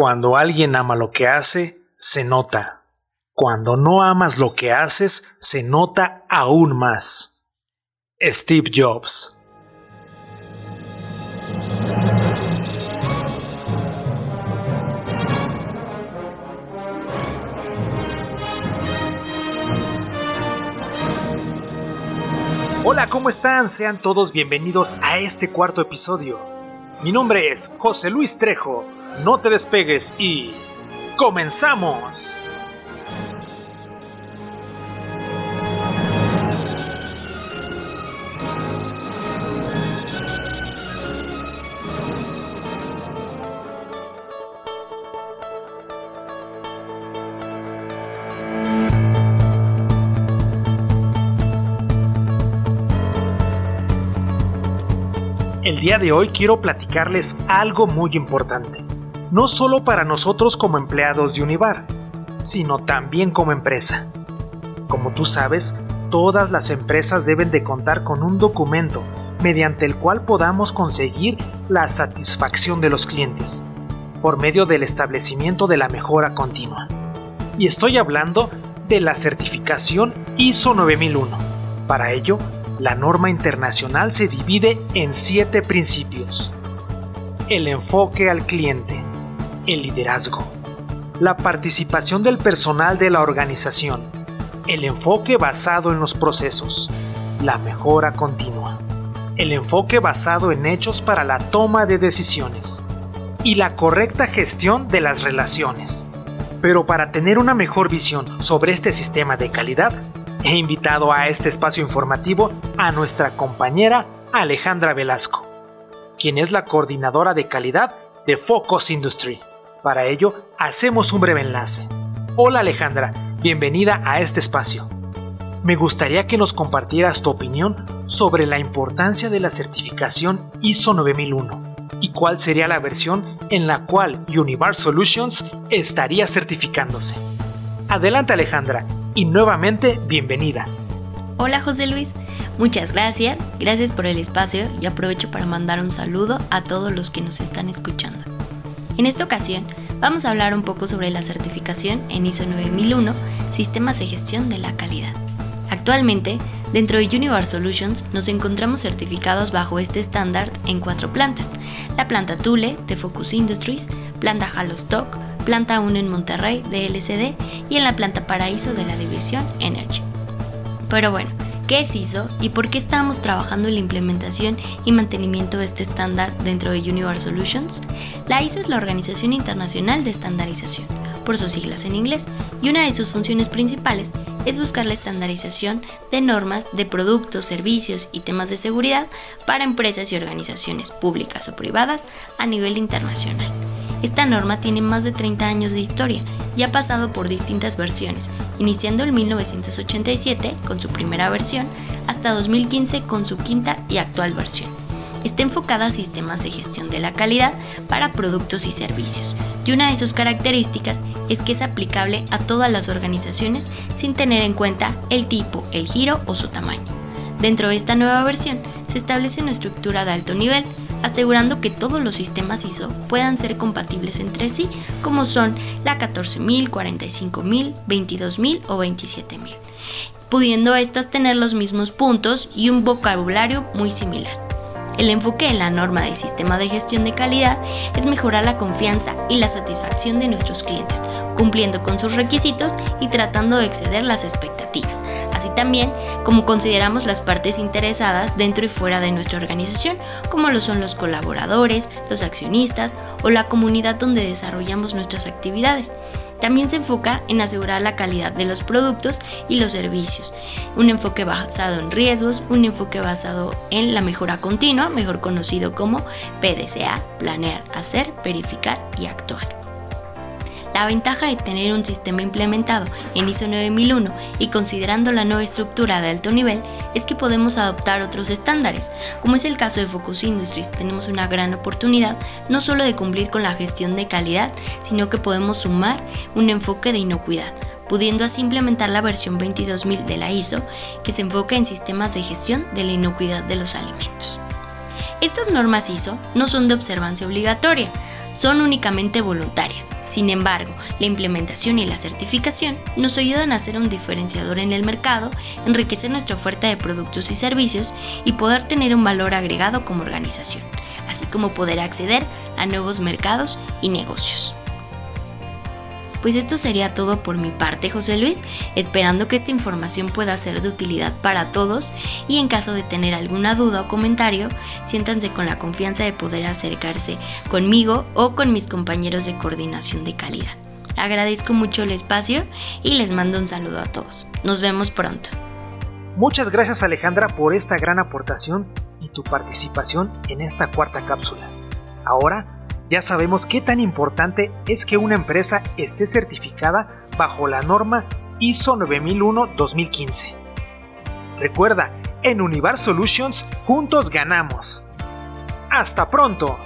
Cuando alguien ama lo que hace, se nota. Cuando no amas lo que haces, se nota aún más. Steve Jobs Hola, ¿cómo están? Sean todos bienvenidos a este cuarto episodio. Mi nombre es José Luis Trejo. No te despegues y... ¡Comenzamos! El día de hoy quiero platicarles algo muy importante, no solo para nosotros como empleados de Univar, sino también como empresa. Como tú sabes, todas las empresas deben de contar con un documento mediante el cual podamos conseguir la satisfacción de los clientes, por medio del establecimiento de la mejora continua. Y estoy hablando de la certificación ISO 9001. Para ello, la norma internacional se divide en siete principios. El enfoque al cliente, el liderazgo, la participación del personal de la organización, el enfoque basado en los procesos, la mejora continua, el enfoque basado en hechos para la toma de decisiones y la correcta gestión de las relaciones. Pero para tener una mejor visión sobre este sistema de calidad, he invitado a este espacio informativo a nuestra compañera Alejandra Velasco, quien es la coordinadora de calidad de Focus Industry. Para ello, hacemos un breve enlace. Hola Alejandra, bienvenida a este espacio. Me gustaría que nos compartieras tu opinión sobre la importancia de la certificación ISO 9001 y cuál sería la versión en la cual Univar Solutions estaría certificándose. Adelante Alejandra y nuevamente bienvenida. Hola José Luis, muchas gracias, gracias por el espacio y aprovecho para mandar un saludo a todos los que nos están escuchando. En esta ocasión vamos a hablar un poco sobre la certificación en ISO 9001, Sistemas de Gestión de la Calidad. Actualmente, dentro de Univar Solutions nos encontramos certificados bajo este estándar en cuatro plantas. La planta Tule de Focus Industries, planta Halostock, planta 1 en Monterrey de LCD y en la planta Paraíso de la división Energy. Pero bueno, ¿qué es ISO y por qué estamos trabajando en la implementación y mantenimiento de este estándar dentro de Univar Solutions? La ISO es la Organización Internacional de Estandarización, por sus siglas en inglés, y una de sus funciones principales es buscar la estandarización de normas de productos, servicios y temas de seguridad para empresas y organizaciones públicas o privadas a nivel internacional. Esta norma tiene más de 30 años de historia y ha pasado por distintas versiones, iniciando en 1987 con su primera versión hasta 2015 con su quinta y actual versión. Está enfocada a sistemas de gestión de la calidad para productos y servicios, y una de sus características es que es aplicable a todas las organizaciones sin tener en cuenta el tipo, el giro o su tamaño. Dentro de esta nueva versión se establece una estructura de alto nivel asegurando que todos los sistemas ISO puedan ser compatibles entre sí, como son la 14000, 45000, 22000 o 27000, pudiendo estas tener los mismos puntos y un vocabulario muy similar. El enfoque en la norma del sistema de gestión de calidad es mejorar la confianza y la satisfacción de nuestros clientes, cumpliendo con sus requisitos y tratando de exceder las expectativas, así también como consideramos las partes interesadas dentro y fuera de nuestra organización, como lo son los colaboradores, los accionistas o la comunidad donde desarrollamos nuestras actividades. También se enfoca en asegurar la calidad de los productos y los servicios, un enfoque basado en riesgos, un enfoque basado en la mejora continua, mejor conocido como PDCA, planear, hacer, verificar y actuar. La ventaja de tener un sistema implementado en ISO 9001 y considerando la nueva estructura de alto nivel es que podemos adoptar otros estándares, como es el caso de Focus Industries. Tenemos una gran oportunidad no solo de cumplir con la gestión de calidad, sino que podemos sumar un enfoque de inocuidad pudiendo así implementar la versión 22000 de la ISO que se enfoca en sistemas de gestión de la inocuidad de los alimentos. Estas normas ISO no son de observancia obligatoria, son únicamente voluntarias. Sin embargo, la implementación y la certificación nos ayudan a ser un diferenciador en el mercado, enriquecer nuestra oferta de productos y servicios y poder tener un valor agregado como organización, así como poder acceder a nuevos mercados y negocios. Pues esto sería todo por mi parte, José Luis, esperando que esta información pueda ser de utilidad para todos y en caso de tener alguna duda o comentario, siéntanse con la confianza de poder acercarse conmigo o con mis compañeros de coordinación de calidad. Agradezco mucho el espacio y les mando un saludo a todos. Nos vemos pronto. Muchas gracias Alejandra por esta gran aportación y tu participación en esta cuarta cápsula. Ahora ya sabemos qué tan importante es que una empresa esté certificada bajo la norma ISO 9001-2015. Recuerda, en Univar Solutions juntos ganamos. ¡Hasta pronto!